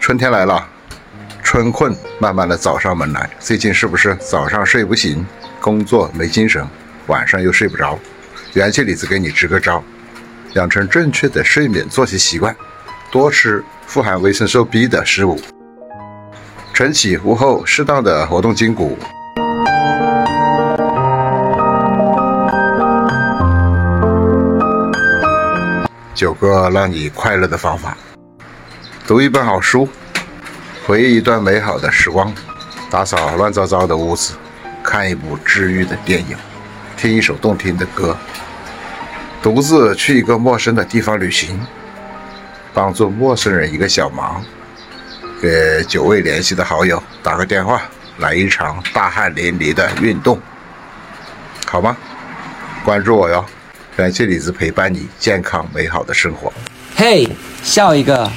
春天来了，春困慢慢的找上门来。最近是不是早上睡不醒，工作没精神，晚上又睡不着？元气李子给你支个招，养成正确的睡眠作息习惯，多吃富含维生素 B 的食物。晨起午后适当的活动筋骨。九个让你快乐的方法：读一本好书，回忆一段美好的时光，打扫乱糟糟的屋子，看一部治愈的电影，听一首动听的歌，独自去一个陌生的地方旅行，帮助陌生人一个小忙，给久未联系的好友打个电话，来一场大汗淋漓的运动，好吗？关注我哟！感谢李子陪伴你健康美好的生活。嘿，笑一个。